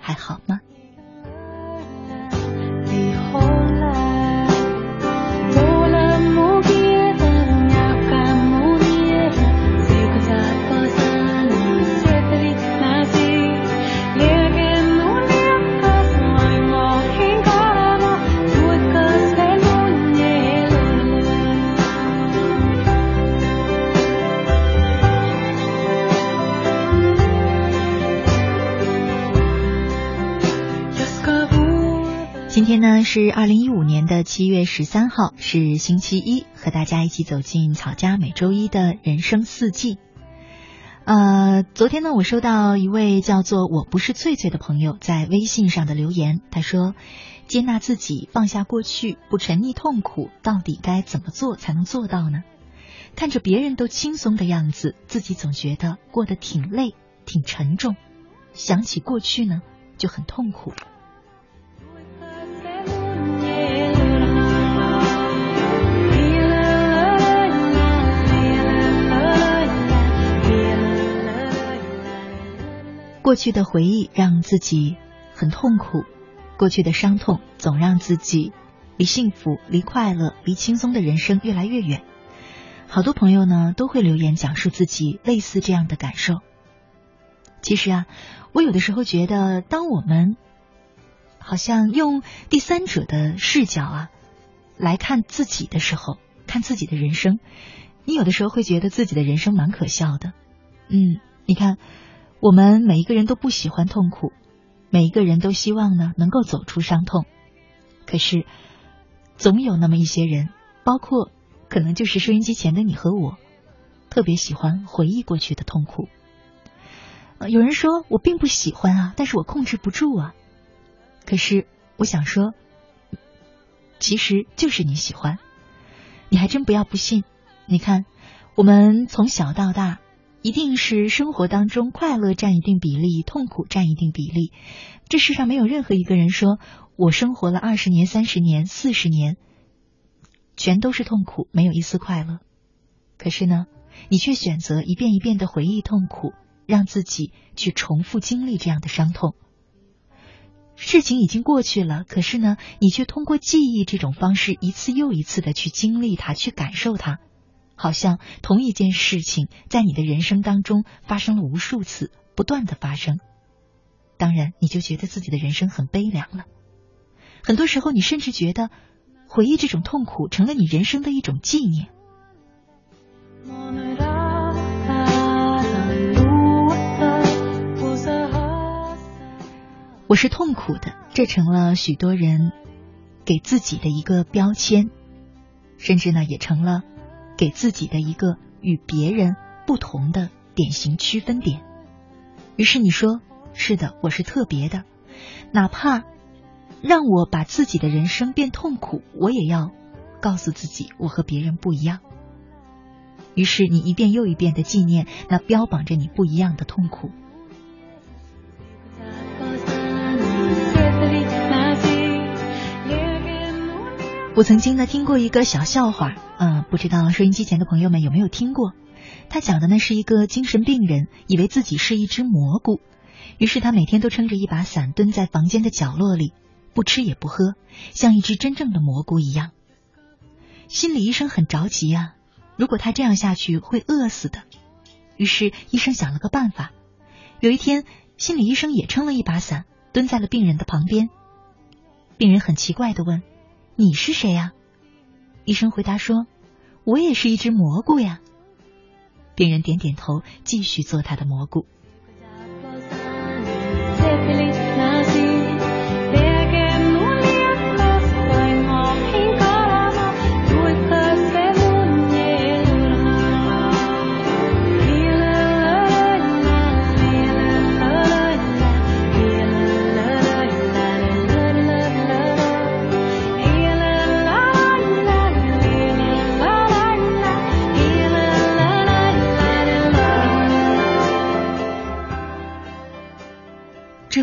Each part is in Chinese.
还好吗？是二零一五年的七月十三号，是星期一，和大家一起走进草家每周一的人生四季。呃，昨天呢，我收到一位叫做“我不是翠翠”的朋友在微信上的留言，他说：“接纳自己，放下过去，不沉溺痛苦，到底该怎么做才能做到呢？看着别人都轻松的样子，自己总觉得过得挺累、挺沉重，想起过去呢，就很痛苦。”过去的回忆让自己很痛苦，过去的伤痛总让自己离幸福、离快乐、离轻松的人生越来越远。好多朋友呢都会留言讲述自己类似这样的感受。其实啊，我有的时候觉得，当我们好像用第三者的视角啊来看自己的时候，看自己的人生，你有的时候会觉得自己的人生蛮可笑的。嗯，你看。我们每一个人都不喜欢痛苦，每一个人都希望呢能够走出伤痛。可是，总有那么一些人，包括可能就是收音机前的你和我，特别喜欢回忆过去的痛苦。有人说我并不喜欢啊，但是我控制不住啊。可是我想说，其实就是你喜欢，你还真不要不信。你看，我们从小到大。一定是生活当中快乐占一定比例，痛苦占一定比例。这世上没有任何一个人说我生活了二十年、三十年、四十年，全都是痛苦，没有一丝快乐。可是呢，你却选择一遍一遍的回忆痛苦，让自己去重复经历这样的伤痛。事情已经过去了，可是呢，你却通过记忆这种方式，一次又一次的去经历它，去感受它。好像同一件事情在你的人生当中发生了无数次，不断的发生，当然你就觉得自己的人生很悲凉了。很多时候，你甚至觉得回忆这种痛苦成了你人生的一种纪念。我是痛苦的，这成了许多人给自己的一个标签，甚至呢，也成了。给自己的一个与别人不同的典型区分点。于是你说：“是的，我是特别的，哪怕让我把自己的人生变痛苦，我也要告诉自己，我和别人不一样。”于是你一遍又一遍的纪念那标榜着你不一样的痛苦。我曾经呢听过一个小笑话，嗯，不知道收音机前的朋友们有没有听过？他讲的呢是一个精神病人，以为自己是一只蘑菇，于是他每天都撑着一把伞，蹲在房间的角落里，不吃也不喝，像一只真正的蘑菇一样。心理医生很着急啊，如果他这样下去会饿死的。于是医生想了个办法，有一天，心理医生也撑了一把伞，蹲在了病人的旁边。病人很奇怪的问。你是谁呀？医生回答说：“我也是一只蘑菇呀。”病人点点头，继续做他的蘑菇。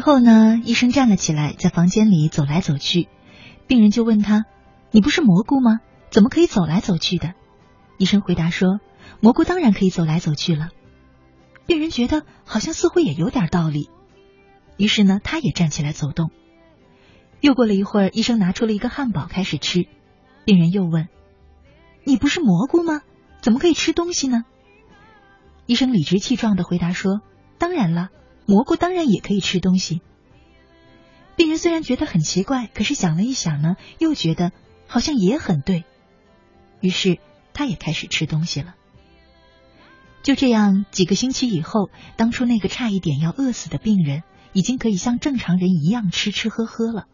后呢，医生站了起来，在房间里走来走去。病人就问他：“你不是蘑菇吗？怎么可以走来走去的？”医生回答说：“蘑菇当然可以走来走去了。”病人觉得好像似乎也有点道理，于是呢，他也站起来走动。又过了一会儿，医生拿出了一个汉堡开始吃。病人又问：“你不是蘑菇吗？怎么可以吃东西呢？”医生理直气壮的回答说：“当然了。”蘑菇当然也可以吃东西。病人虽然觉得很奇怪，可是想了一想呢，又觉得好像也很对，于是他也开始吃东西了。就这样，几个星期以后，当初那个差一点要饿死的病人，已经可以像正常人一样吃吃喝喝了。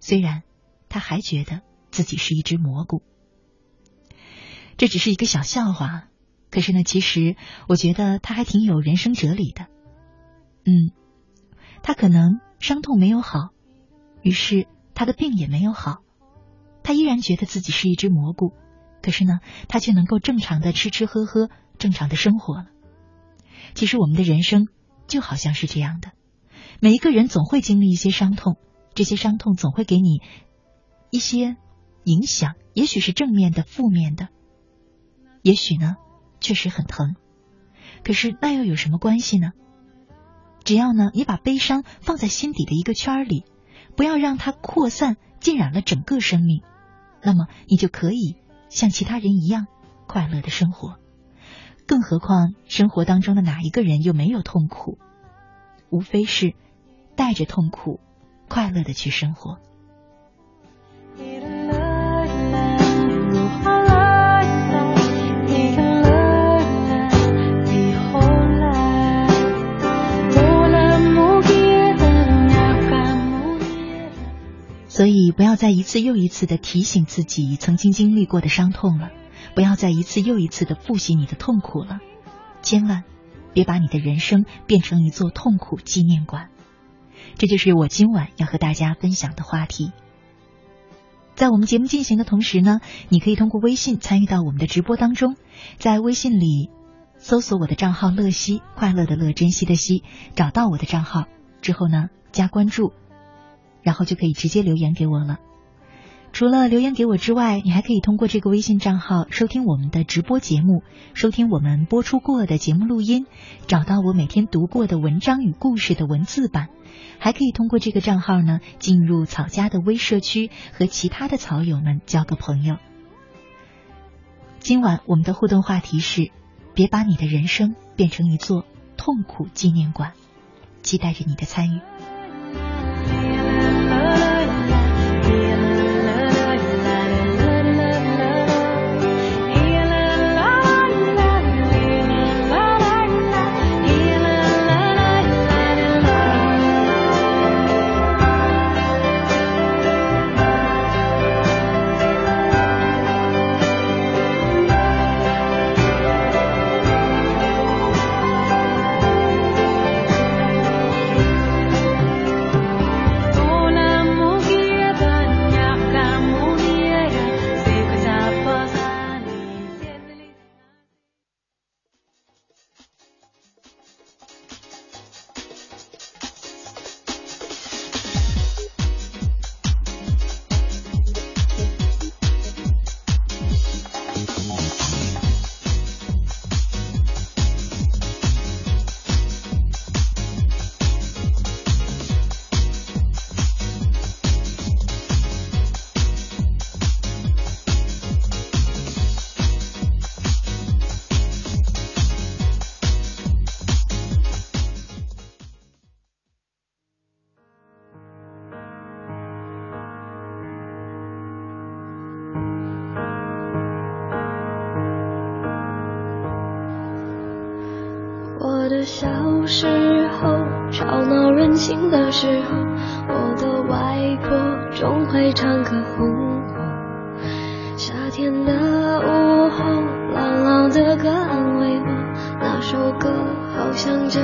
虽然他还觉得自己是一只蘑菇，这只是一个小笑话，可是呢，其实我觉得他还挺有人生哲理的。嗯，他可能伤痛没有好，于是他的病也没有好，他依然觉得自己是一只蘑菇，可是呢，他却能够正常的吃吃喝喝，正常的生活了。其实我们的人生就好像是这样的，每一个人总会经历一些伤痛，这些伤痛总会给你一些影响，也许是正面的、负面的，也许呢确实很疼，可是那又有什么关系呢？只要呢，你把悲伤放在心底的一个圈里，不要让它扩散浸染了整个生命，那么你就可以像其他人一样快乐的生活。更何况生活当中的哪一个人又没有痛苦？无非是带着痛苦，快乐的去生活。所以，不要再一次又一次的提醒自己曾经经历过的伤痛了，不要再一次又一次的复习你的痛苦了，千万别把你的人生变成一座痛苦纪念馆。这就是我今晚要和大家分享的话题。在我们节目进行的同时呢，你可以通过微信参与到我们的直播当中，在微信里搜索我的账号“乐西”，快乐的乐，珍惜的惜，找到我的账号之后呢，加关注。然后就可以直接留言给我了。除了留言给我之外，你还可以通过这个微信账号收听我们的直播节目，收听我们播出过的节目录音，找到我每天读过的文章与故事的文字版，还可以通过这个账号呢进入草家的微社区，和其他的草友们交个朋友。今晚我们的互动话题是：别把你的人生变成一座痛苦纪念馆，期待着你的参与。等着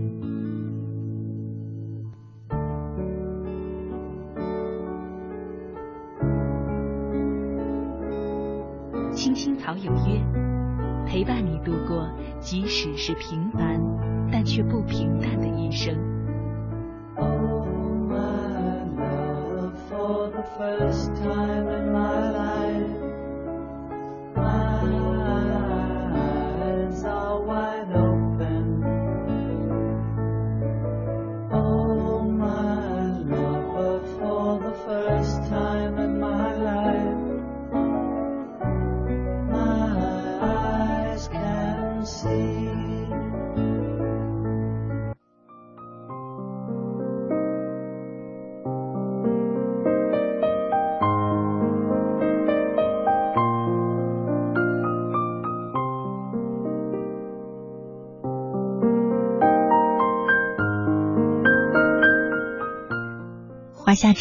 度过，即使是平凡，但却不平淡的一生。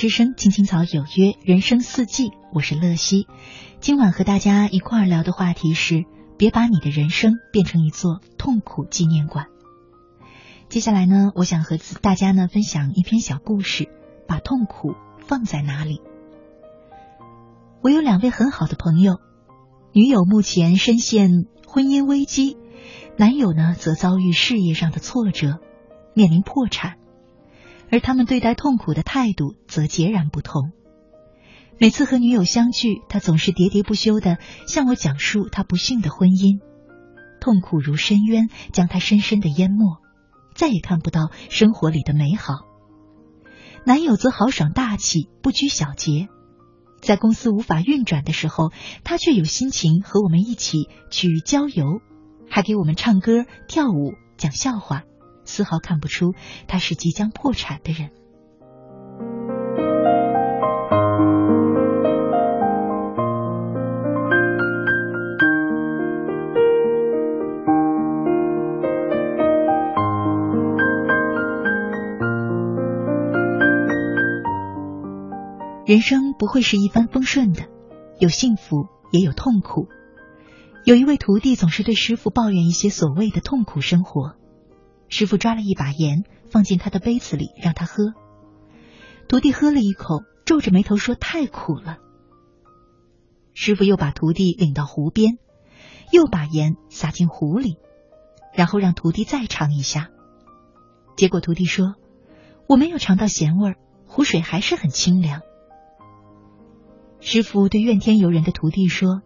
之声，青青草有约，人生四季，我是乐西。今晚和大家一块儿聊的话题是：别把你的人生变成一座痛苦纪念馆。接下来呢，我想和大家呢分享一篇小故事：把痛苦放在哪里？我有两位很好的朋友，女友目前深陷婚姻危机，男友呢则遭遇事业上的挫折，面临破产。而他们对待痛苦的态度则截然不同。每次和女友相聚，他总是喋喋不休的向我讲述他不幸的婚姻，痛苦如深渊，将他深深的淹没，再也看不到生活里的美好。男友则豪爽大气，不拘小节。在公司无法运转的时候，他却有心情和我们一起去郊游，还给我们唱歌、跳舞、讲笑话，丝毫看不出他是即将破产的人。人生不会是一帆风顺的，有幸福也有痛苦。有一位徒弟总是对师傅抱怨一些所谓的痛苦生活。师傅抓了一把盐放进他的杯子里，让他喝。徒弟喝了一口，皱着眉头说：“太苦了。”师傅又把徒弟领到湖边，又把盐撒进湖里，然后让徒弟再尝一下。结果徒弟说：“我没有尝到咸味儿，湖水还是很清凉。”师傅对怨天尤人的徒弟说：“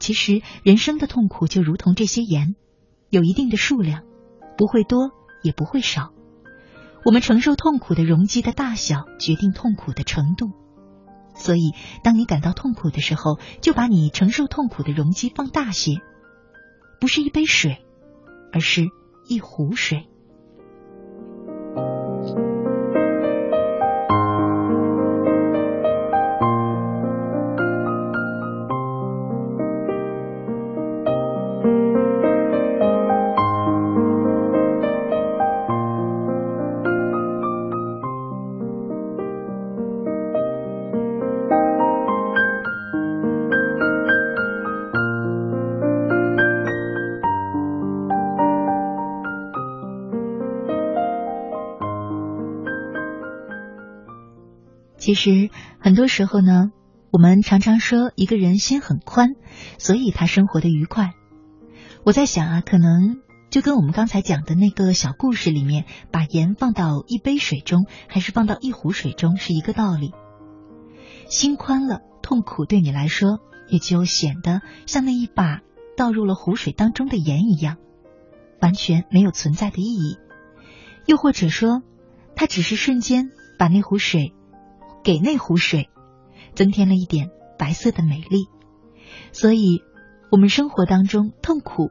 其实人生的痛苦就如同这些盐，有一定的数量，不会多也不会少。我们承受痛苦的容积的大小，决定痛苦的程度。所以，当你感到痛苦的时候，就把你承受痛苦的容积放大些，不是一杯水，而是一壶水。”其实很多时候呢，我们常常说一个人心很宽，所以他生活的愉快。我在想啊，可能就跟我们刚才讲的那个小故事里面，把盐放到一杯水中，还是放到一壶水中，是一个道理。心宽了，痛苦对你来说也就显得像那一把倒入了湖水当中的盐一样，完全没有存在的意义。又或者说，它只是瞬间把那壶水。给那壶水增添了一点白色的美丽，所以，我们生活当中痛苦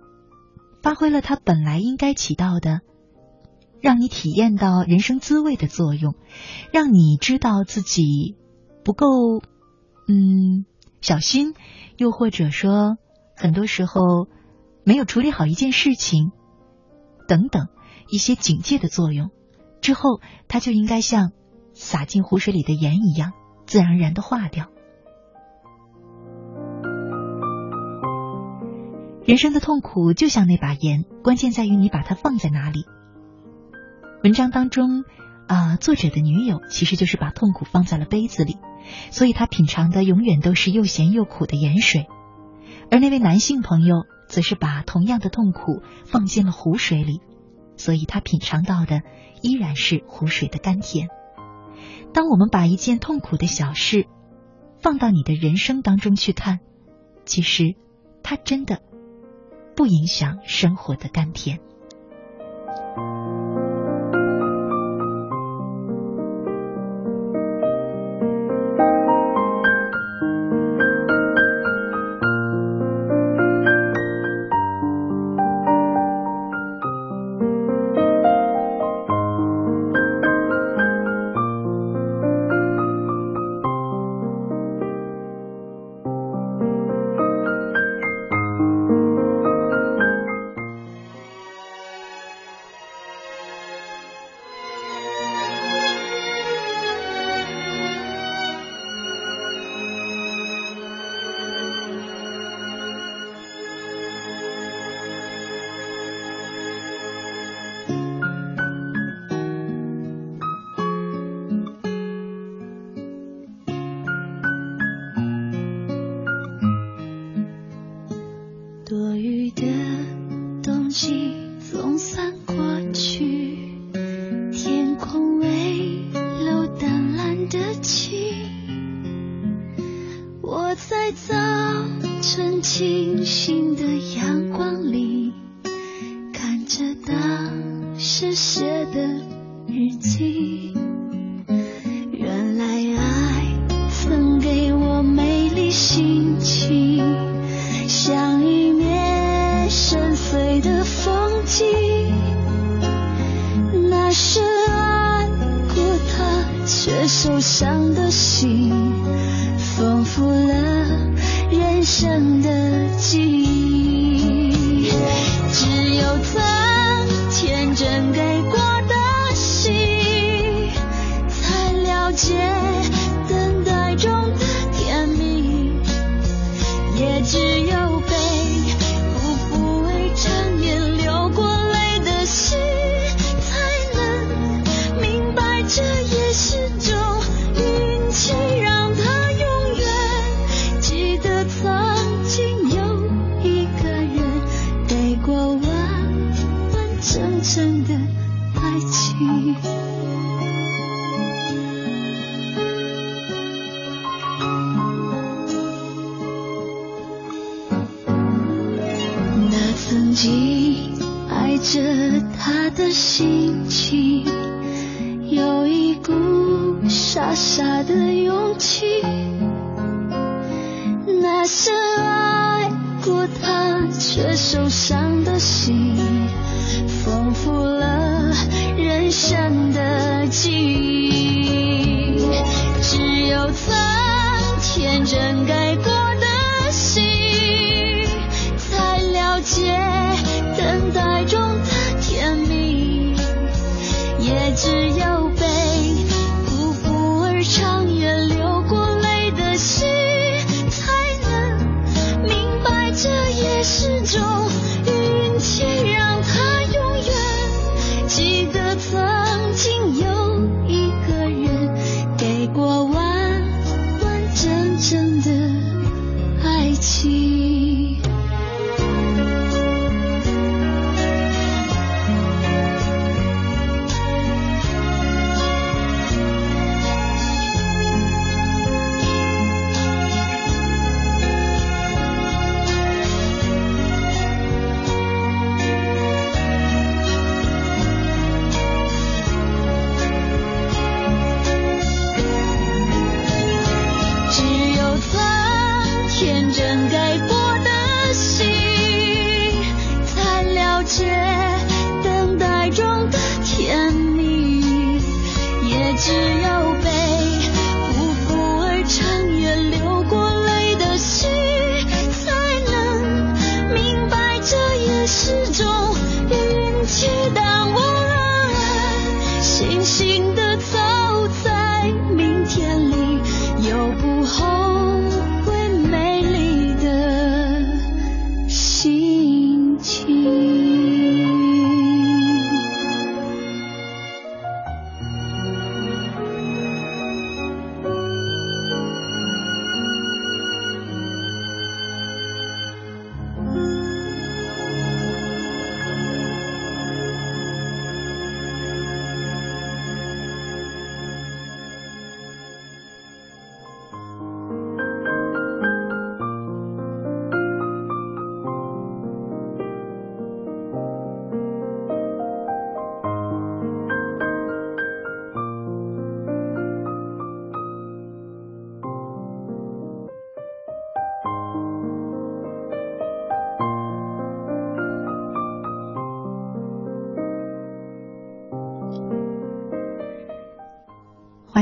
发挥了它本来应该起到的，让你体验到人生滋味的作用，让你知道自己不够嗯小心，又或者说很多时候没有处理好一件事情等等一些警戒的作用之后，它就应该像。洒进湖水里的盐一样，自然而然的化掉。人生的痛苦就像那把盐，关键在于你把它放在哪里。文章当中啊，作者的女友其实就是把痛苦放在了杯子里，所以他品尝的永远都是又咸又苦的盐水；而那位男性朋友则是把同样的痛苦放进了湖水里，所以他品尝到的依然是湖水的甘甜。当我们把一件痛苦的小事放到你的人生当中去看，其实它真的不影响生活的甘甜。着他的心情，有一股傻傻的勇气。那些爱过他却受伤的心，丰富了人生的记忆。只有曾天真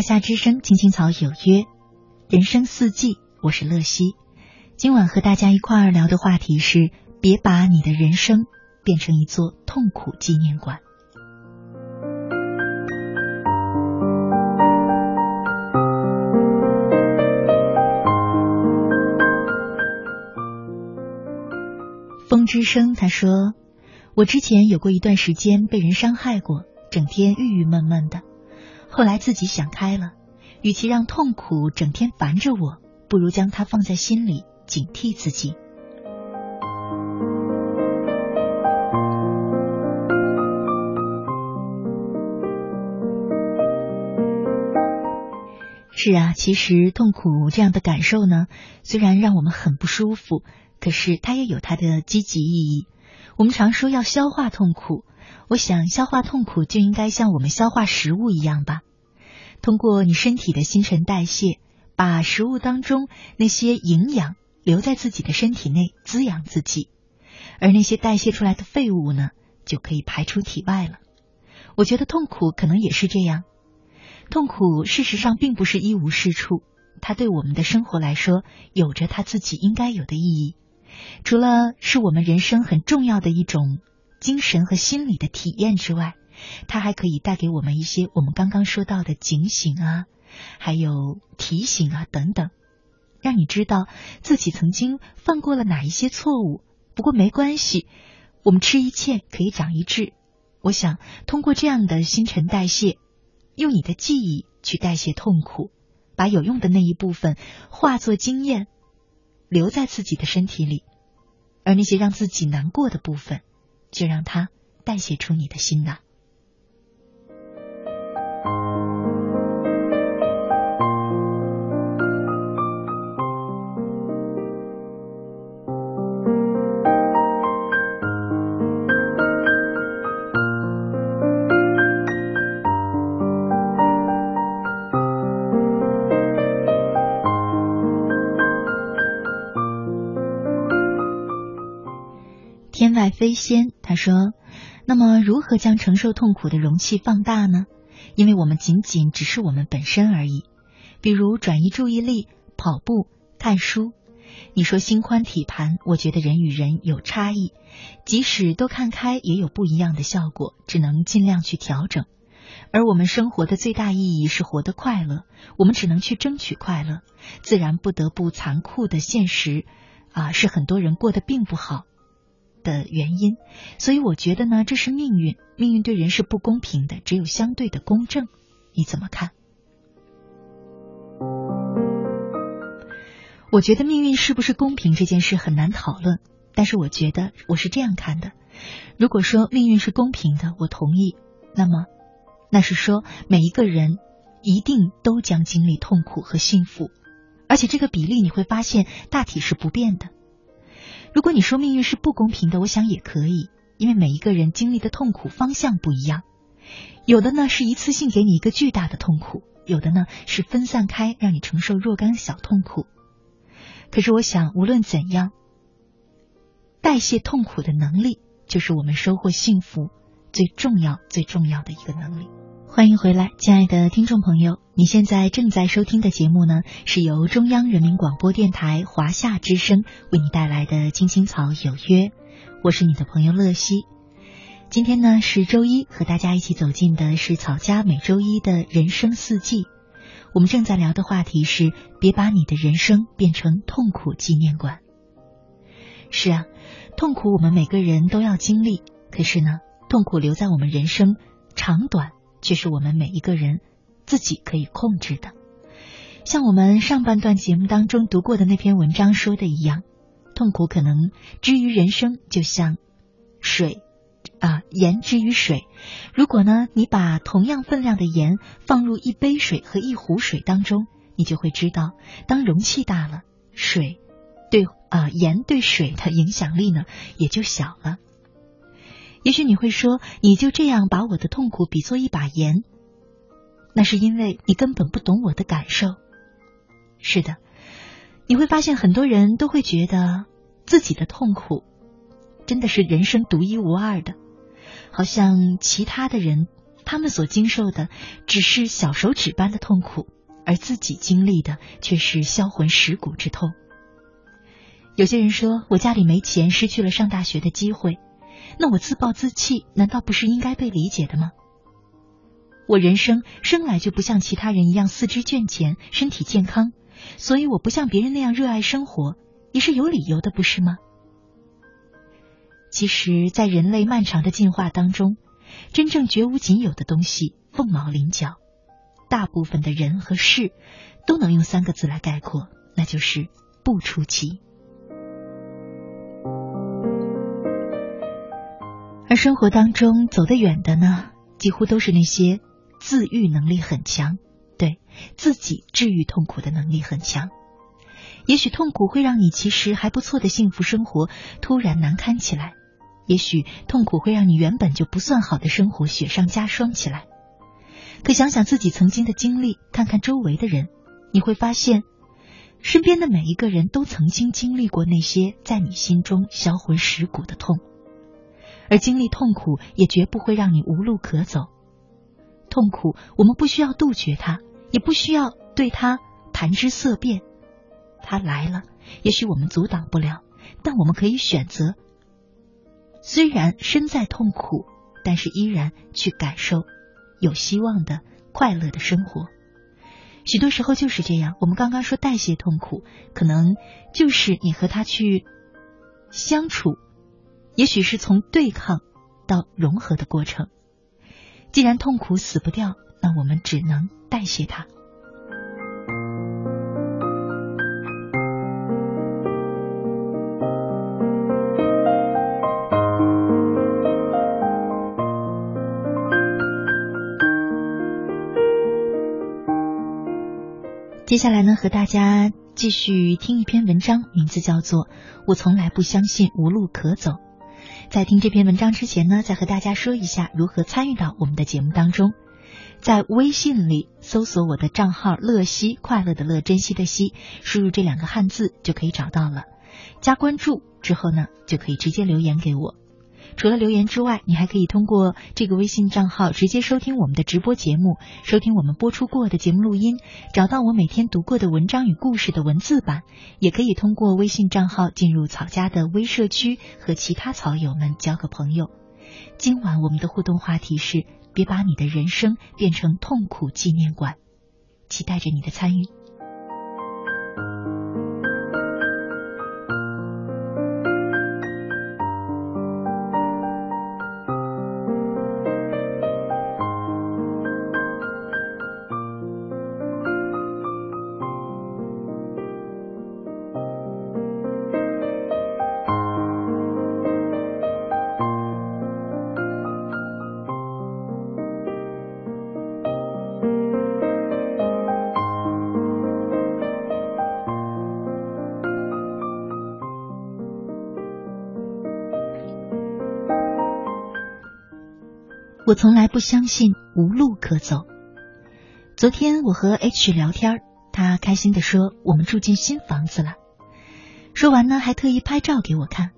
夏之声，青青草有约，人生四季，我是乐西。今晚和大家一块儿聊的话题是：别把你的人生变成一座痛苦纪念馆。风之声他说：“我之前有过一段时间被人伤害过，整天郁郁闷闷的。后来自己想开了，与其让痛苦整天烦着我，不如将它放在心里，警惕自己。”是啊，其实痛苦这样的感受呢，虽然让我们很不舒服，可是它也有它的积极意义。我们常说要消化痛苦，我想消化痛苦就应该像我们消化食物一样吧，通过你身体的新陈代谢，把食物当中那些营养留在自己的身体内滋养自己，而那些代谢出来的废物呢，就可以排出体外了。我觉得痛苦可能也是这样。痛苦事实上并不是一无是处，它对我们的生活来说有着它自己应该有的意义。除了是我们人生很重要的一种精神和心理的体验之外，它还可以带给我们一些我们刚刚说到的警醒啊，还有提醒啊等等，让你知道自己曾经犯过了哪一些错误。不过没关系，我们吃一堑可以长一智。我想通过这样的新陈代谢。用你的记忆去代谢痛苦，把有用的那一部分化作经验，留在自己的身体里，而那些让自己难过的部分，就让它代谢出你的心呐。天外。飞仙他说：“那么如何将承受痛苦的容器放大呢？因为我们仅仅只是我们本身而已。比如转移注意力、跑步、看书。你说心宽体盘，我觉得人与人有差异，即使都看开，也有不一样的效果，只能尽量去调整。而我们生活的最大意义是活得快乐，我们只能去争取快乐。自然不得不残酷的现实啊，是很多人过得并不好。”的原因，所以我觉得呢，这是命运。命运对人是不公平的，只有相对的公正。你怎么看？我觉得命运是不是公平这件事很难讨论，但是我觉得我是这样看的：如果说命运是公平的，我同意，那么那是说每一个人一定都将经历痛苦和幸福，而且这个比例你会发现大体是不变的。如果你说命运是不公平的，我想也可以，因为每一个人经历的痛苦方向不一样，有的呢是一次性给你一个巨大的痛苦，有的呢是分散开让你承受若干小痛苦。可是我想，无论怎样，代谢痛苦的能力，就是我们收获幸福最重要、最重要的一个能力。欢迎回来，亲爱的听众朋友，你现在正在收听的节目呢，是由中央人民广播电台华夏之声为你带来的《青青草有约》，我是你的朋友乐西。今天呢是周一，和大家一起走进的是草家每周一的人生四季。我们正在聊的话题是：别把你的人生变成痛苦纪念馆。是啊，痛苦我们每个人都要经历，可是呢，痛苦留在我们人生长短。却是我们每一个人自己可以控制的。像我们上半段节目当中读过的那篇文章说的一样，痛苦可能之于人生，就像水啊盐之于水。如果呢，你把同样分量的盐放入一杯水和一壶水当中，你就会知道，当容器大了，水对啊盐对水的影响力呢也就小了。也许你会说，你就这样把我的痛苦比作一把盐，那是因为你根本不懂我的感受。是的，你会发现很多人都会觉得自己的痛苦真的是人生独一无二的，好像其他的人他们所经受的只是小手指般的痛苦，而自己经历的却是销魂蚀骨之痛。有些人说我家里没钱，失去了上大学的机会。那我自暴自弃，难道不是应该被理解的吗？我人生生来就不像其他人一样四肢健全、身体健康，所以我不像别人那样热爱生活，也是有理由的，不是吗？其实，在人类漫长的进化当中，真正绝无仅有的东西凤毛麟角，大部分的人和事都能用三个字来概括，那就是不出奇。而生活当中走得远的呢，几乎都是那些自愈能力很强、对自己治愈痛苦的能力很强。也许痛苦会让你其实还不错的幸福生活突然难堪起来，也许痛苦会让你原本就不算好的生活雪上加霜起来。可想想自己曾经的经历，看看周围的人，你会发现，身边的每一个人都曾经经历过那些在你心中销魂蚀骨的痛，而经历痛苦也绝不会让你无路可走。痛苦，我们不需要杜绝它，也不需要对它谈之色变。它来了，也许我们阻挡不了，但我们可以选择，虽然身在痛苦，但是依然去感受。有希望的快乐的生活，许多时候就是这样。我们刚刚说代谢痛苦，可能就是你和他去相处，也许是从对抗到融合的过程。既然痛苦死不掉，那我们只能代谢它。接下来呢，和大家继续听一篇文章，名字叫做《我从来不相信无路可走》。在听这篇文章之前呢，再和大家说一下如何参与到我们的节目当中。在微信里搜索我的账号“乐西”，快乐的乐，珍惜的惜，输入这两个汉字就可以找到了。加关注之后呢，就可以直接留言给我。除了留言之外，你还可以通过这个微信账号直接收听我们的直播节目，收听我们播出过的节目录音，找到我每天读过的文章与故事的文字版，也可以通过微信账号进入草家的微社区，和其他草友们交个朋友。今晚我们的互动话题是：别把你的人生变成痛苦纪念馆，期待着你的参与。从来不相信无路可走。昨天我和 H 聊天，他开心的说我们住进新房子了。说完呢，还特意拍照给我看。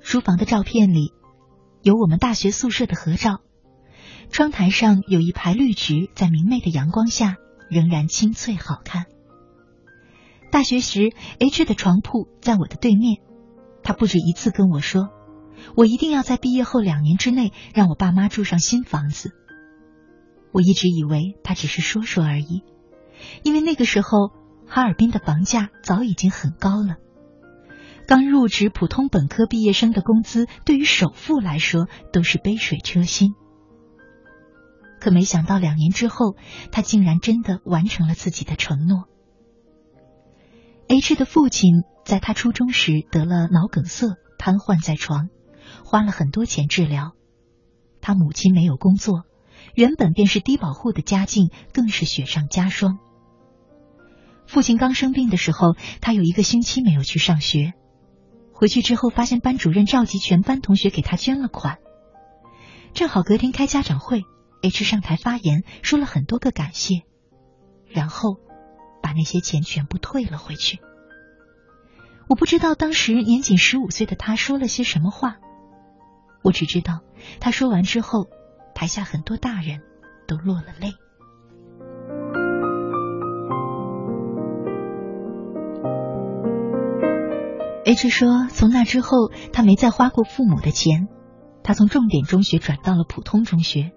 书房的照片里有我们大学宿舍的合照，窗台上有一排绿植，在明媚的阳光下仍然清脆好看。大学时，H 的床铺在我的对面，他不止一次跟我说。我一定要在毕业后两年之内让我爸妈住上新房子。我一直以为他只是说说而已，因为那个时候哈尔滨的房价早已经很高了。刚入职普通本科毕业生的工资对于首付来说都是杯水车薪。可没想到两年之后，他竟然真的完成了自己的承诺。H 的父亲在他初中时得了脑梗塞，瘫痪在床。花了很多钱治疗，他母亲没有工作，原本便是低保户的家境更是雪上加霜。父亲刚生病的时候，他有一个星期没有去上学，回去之后发现班主任召集全班同学给他捐了款，正好隔天开家长会，H 上台发言说了很多个感谢，然后把那些钱全部退了回去。我不知道当时年仅十五岁的他说了些什么话。我只知道，他说完之后，台下很多大人都落了泪。H 说，从那之后，他没再花过父母的钱。他从重点中学转到了普通中学，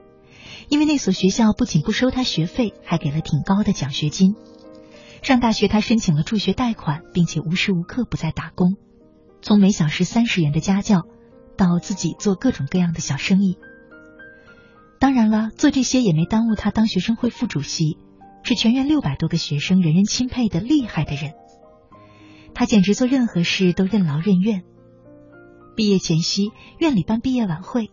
因为那所学校不仅不收他学费，还给了挺高的奖学金。上大学，他申请了助学贷款，并且无时无刻不在打工，从每小时三十元的家教。到自己做各种各样的小生意，当然了，做这些也没耽误他当学生会副主席，是全院六百多个学生人人钦佩的厉害的人。他简直做任何事都任劳任怨。毕业前夕，院里办毕业晚会，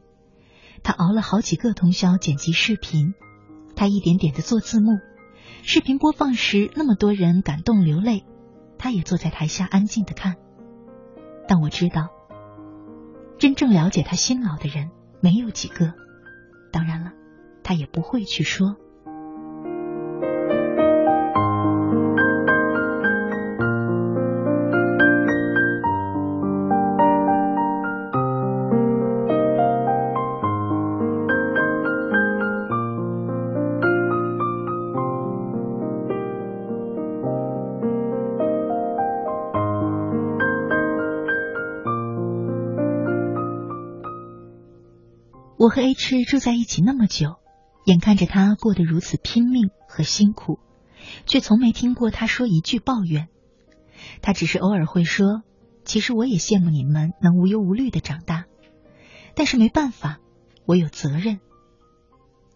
他熬了好几个通宵剪辑视频，他一点点的做字幕，视频播放时，那么多人感动流泪，他也坐在台下安静的看。但我知道，真正了解他辛劳的人没有几个。当然了，他也不会去说。我和 H 住在一起那么久，眼看着他过得如此拼命和辛苦，却从没听过他说一句抱怨。他只是偶尔会说：“其实我也羡慕你们能无忧无虑的长大，但是没办法，我有责任。”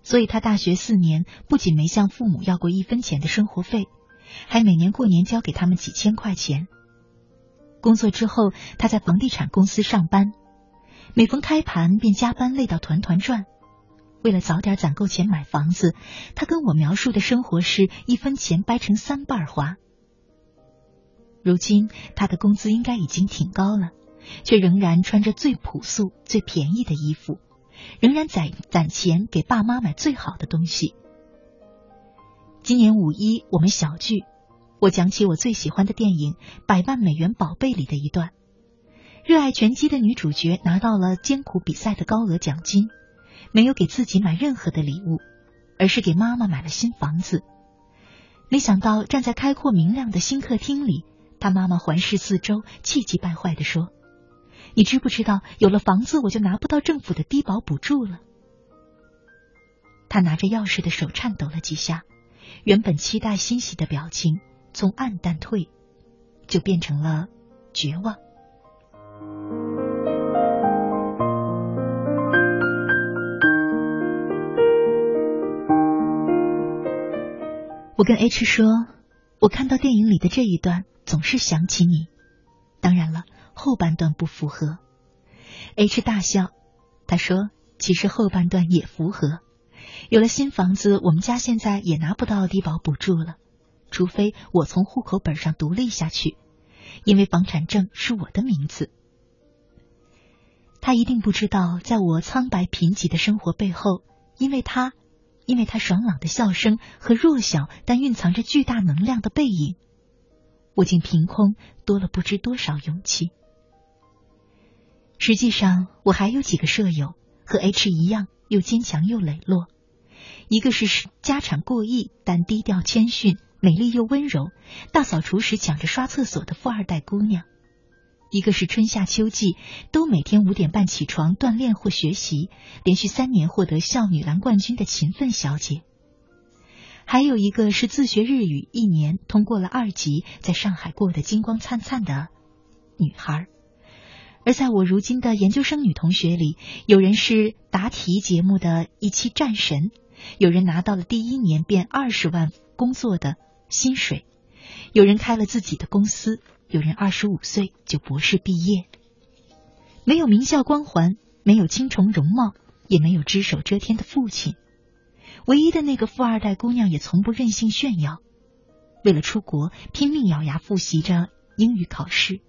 所以，他大学四年不仅没向父母要过一分钱的生活费，还每年过年交给他们几千块钱。工作之后，他在房地产公司上班。每逢开盘便加班累到团团转，为了早点攒够钱买房子，他跟我描述的生活是一分钱掰成三瓣花。如今他的工资应该已经挺高了，却仍然穿着最朴素、最便宜的衣服，仍然攒攒钱给爸妈买最好的东西。今年五一我们小聚，我讲起我最喜欢的电影《百万美元宝贝》里的一段。热爱拳击的女主角拿到了艰苦比赛的高额奖金，没有给自己买任何的礼物，而是给妈妈买了新房子。没想到站在开阔明亮的新客厅里，她妈妈环视四周，气急败坏地说：“你知不知道，有了房子我就拿不到政府的低保补助了？”他拿着钥匙的手颤抖了几下，原本期待欣喜的表情从暗淡退，就变成了绝望。我跟 H 说，我看到电影里的这一段，总是想起你。当然了，后半段不符合。H 大笑，他说：“其实后半段也符合。有了新房子，我们家现在也拿不到低保补助了，除非我从户口本上独立下去，因为房产证是我的名字。”他一定不知道，在我苍白贫瘠的生活背后，因为他。因为他爽朗的笑声和弱小但蕴藏着巨大能量的背影，我竟凭空多了不知多少勇气。实际上，我还有几个舍友和 H 一样，又坚强又磊落。一个是家产过亿但低调谦逊、美丽又温柔，大扫除时抢着刷厕所的富二代姑娘。一个是春夏秋季都每天五点半起床锻炼或学习，连续三年获得校女篮冠军的勤奋小姐。还有一个是自学日语一年通过了二级，在上海过得金光灿灿的女孩。而在我如今的研究生女同学里，有人是答题节目的一期战神，有人拿到了第一年便二十万工作的薪水，有人开了自己的公司。有人二十五岁就博士毕业，没有名校光环，没有青虫容貌，也没有只手遮天的父亲。唯一的那个富二代姑娘也从不任性炫耀，为了出国拼命咬牙复习着英语考试。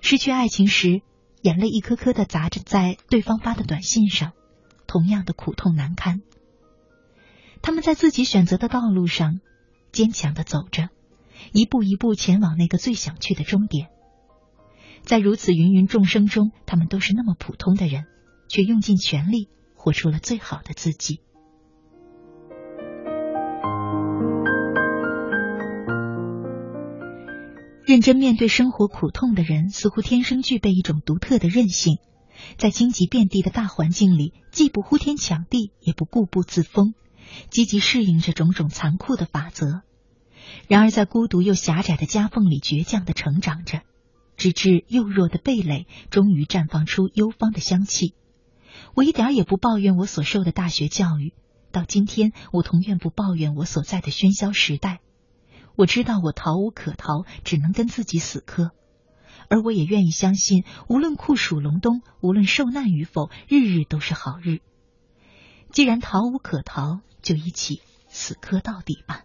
失去爱情时，眼泪一颗颗的砸着在对方发的短信上，同样的苦痛难堪。他们在自己选择的道路上坚强的走着。一步一步前往那个最想去的终点，在如此芸芸众生中，他们都是那么普通的人，却用尽全力活出了最好的自己。认真面对生活苦痛的人，似乎天生具备一种独特的韧性，在荆棘遍地的大环境里，既不呼天抢地，也不固步自封，积极适应着种种残酷的法则。然而，在孤独又狭窄的夹缝里，倔强的成长着，直至幼弱的蓓蕾终于绽放出幽芳的香气。我一点也不抱怨我所受的大学教育，到今天，我同样不抱怨我所在的喧嚣时代。我知道我逃无可逃，只能跟自己死磕，而我也愿意相信，无论酷暑隆冬，无论受难与否，日日都是好日。既然逃无可逃，就一起死磕到底吧。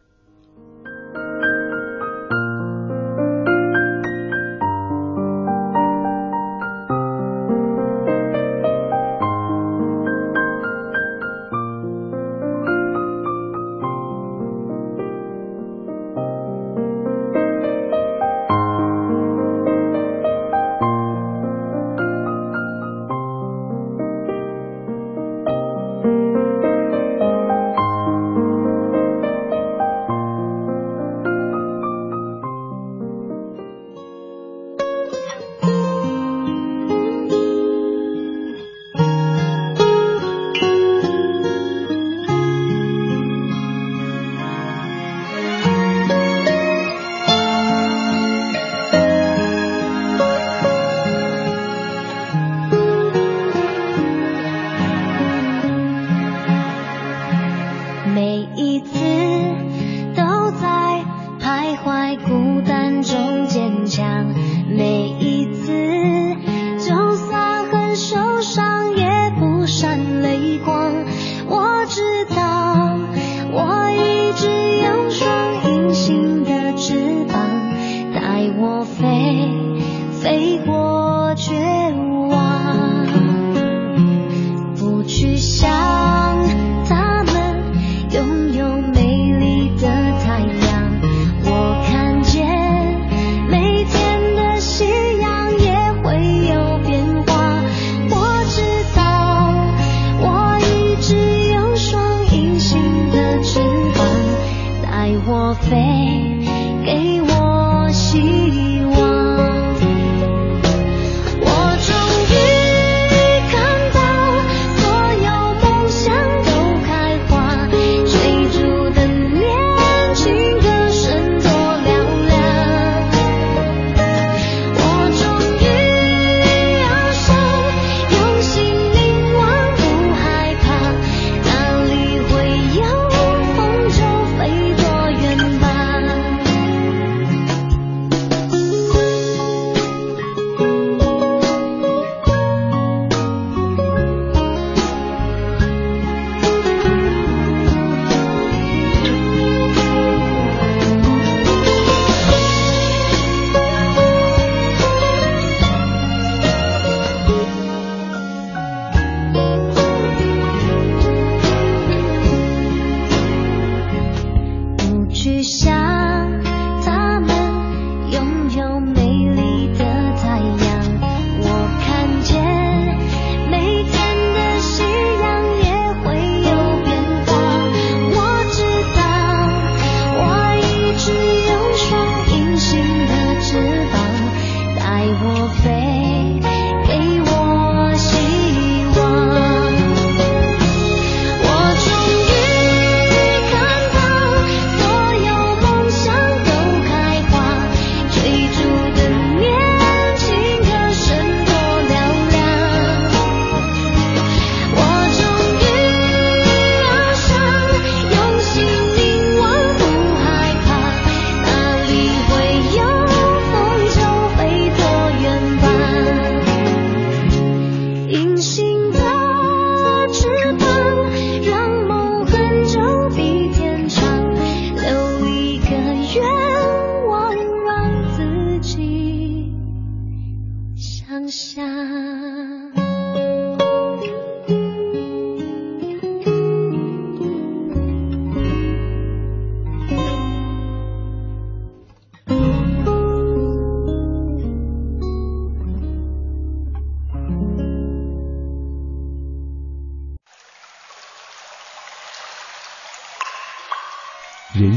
去想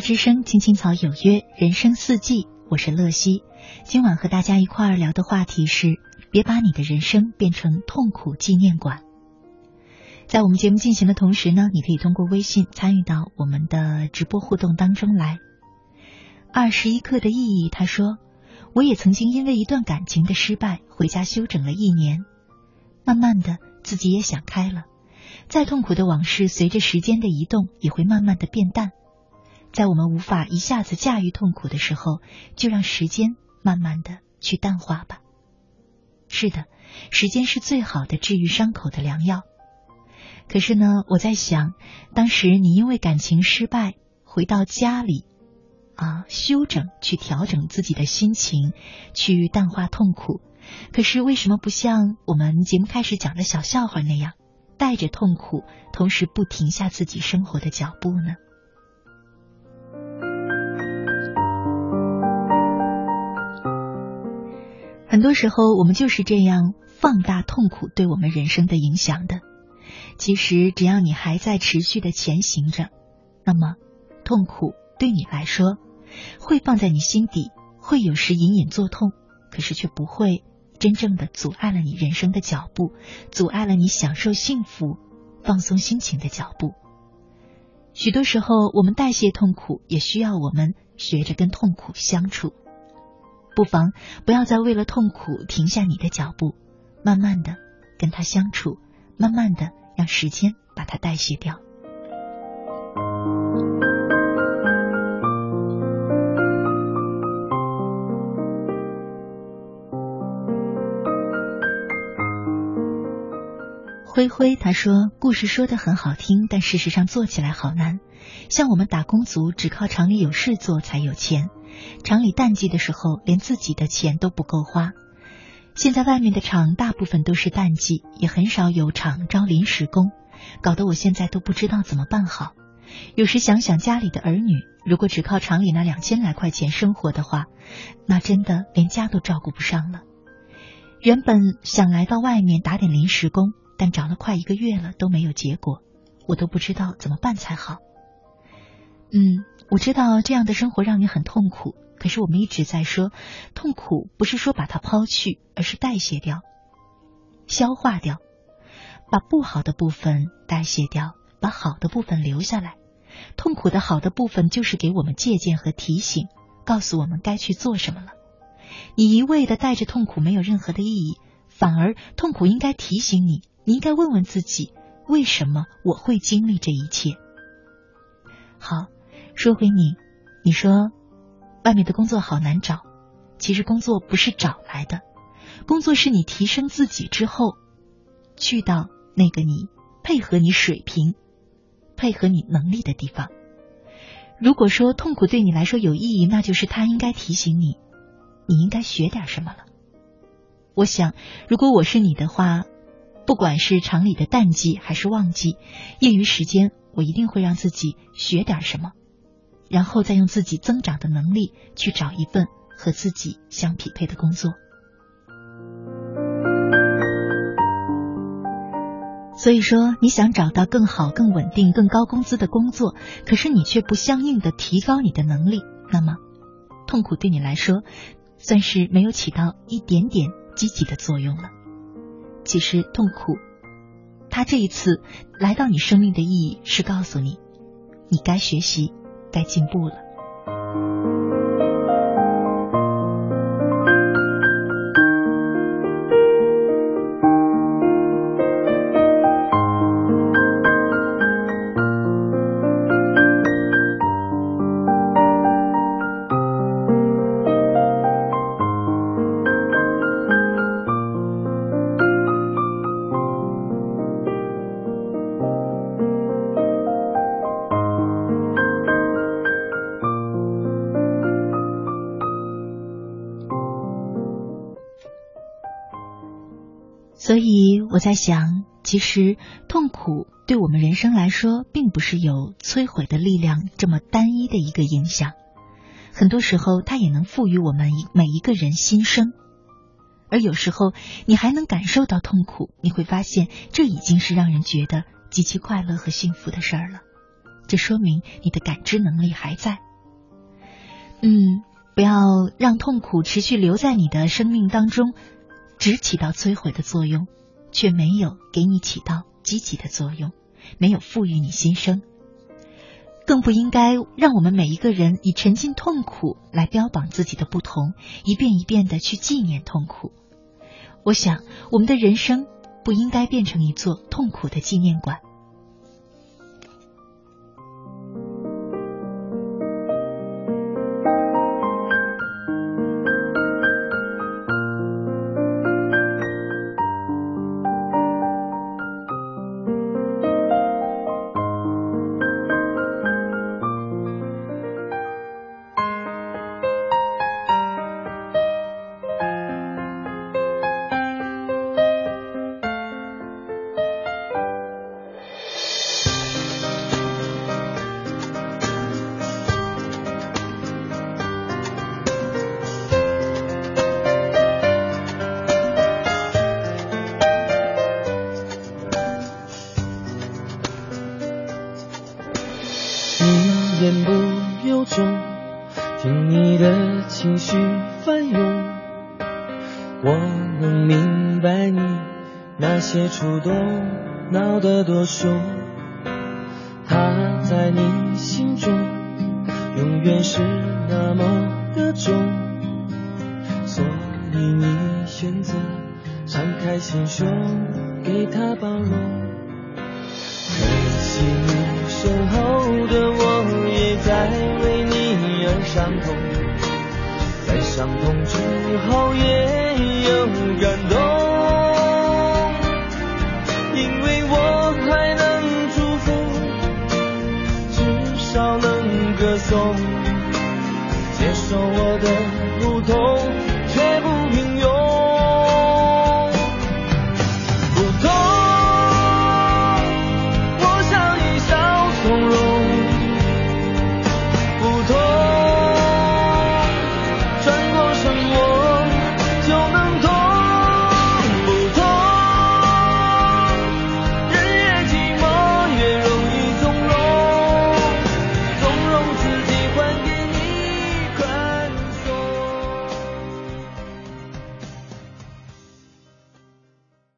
之声，青青草有约，人生四季，我是乐西。今晚和大家一块儿聊的话题是：别把你的人生变成痛苦纪念馆。在我们节目进行的同时呢，你可以通过微信参与到我们的直播互动当中来。二十一课的意义，他说，我也曾经因为一段感情的失败回家休整了一年，慢慢的自己也想开了，再痛苦的往事随着时间的移动也会慢慢的变淡。在我们无法一下子驾驭痛苦的时候，就让时间慢慢的去淡化吧。是的，时间是最好的治愈伤口的良药。可是呢，我在想，当时你因为感情失败回到家里，啊，休整去调整自己的心情，去淡化痛苦。可是为什么不像我们节目开始讲的小笑话那样，带着痛苦，同时不停下自己生活的脚步呢？很多时候，我们就是这样放大痛苦对我们人生的影响的。其实，只要你还在持续的前行着，那么痛苦对你来说会放在你心底会有时隐隐作痛，可是却不会真正的阻碍了你人生的脚步，阻碍了你享受幸福、放松心情的脚步。许多时候，我们代谢痛苦，也需要我们学着跟痛苦相处。不妨不要再为了痛苦停下你的脚步，慢慢的跟他相处，慢慢的让时间把它代谢掉。灰灰他说：“故事说的很好听，但事实上做起来好难。像我们打工族，只靠厂里有事做才有钱。厂里淡季的时候，连自己的钱都不够花。现在外面的厂大部分都是淡季，也很少有厂招临时工，搞得我现在都不知道怎么办好。有时想想家里的儿女，如果只靠厂里那两千来块钱生活的话，那真的连家都照顾不上了。原本想来到外面打点临时工。”但找了快一个月了都没有结果，我都不知道怎么办才好。嗯，我知道这样的生活让你很痛苦，可是我们一直在说，痛苦不是说把它抛去，而是代谢掉、消化掉，把不好的部分代谢掉，把好的部分留下来。痛苦的好的部分就是给我们借鉴和提醒，告诉我们该去做什么了。你一味的带着痛苦没有任何的意义，反而痛苦应该提醒你。你应该问问自己，为什么我会经历这一切？好，说回你，你说外面的工作好难找，其实工作不是找来的，工作是你提升自己之后，去到那个你配合你水平、配合你能力的地方。如果说痛苦对你来说有意义，那就是他应该提醒你，你应该学点什么了。我想，如果我是你的话。不管是厂里的淡季还是旺季，业余时间我一定会让自己学点什么，然后再用自己增长的能力去找一份和自己相匹配的工作。所以说，你想找到更好、更稳定、更高工资的工作，可是你却不相应的提高你的能力，那么痛苦对你来说算是没有起到一点点积极的作用了。其实痛苦，他这一次来到你生命的意义是告诉你，你该学习，该进步了。在想，其实痛苦对我们人生来说，并不是有摧毁的力量这么单一的一个影响。很多时候，它也能赋予我们每一个人新生。而有时候，你还能感受到痛苦，你会发现这已经是让人觉得极其快乐和幸福的事儿了。这说明你的感知能力还在。嗯，不要让痛苦持续留在你的生命当中。只起到摧毁的作用，却没有给你起到积极的作用，没有赋予你新生，更不应该让我们每一个人以沉浸痛苦来标榜自己的不同，一遍一遍的去纪念痛苦。我想，我们的人生不应该变成一座痛苦的纪念馆。得多凶。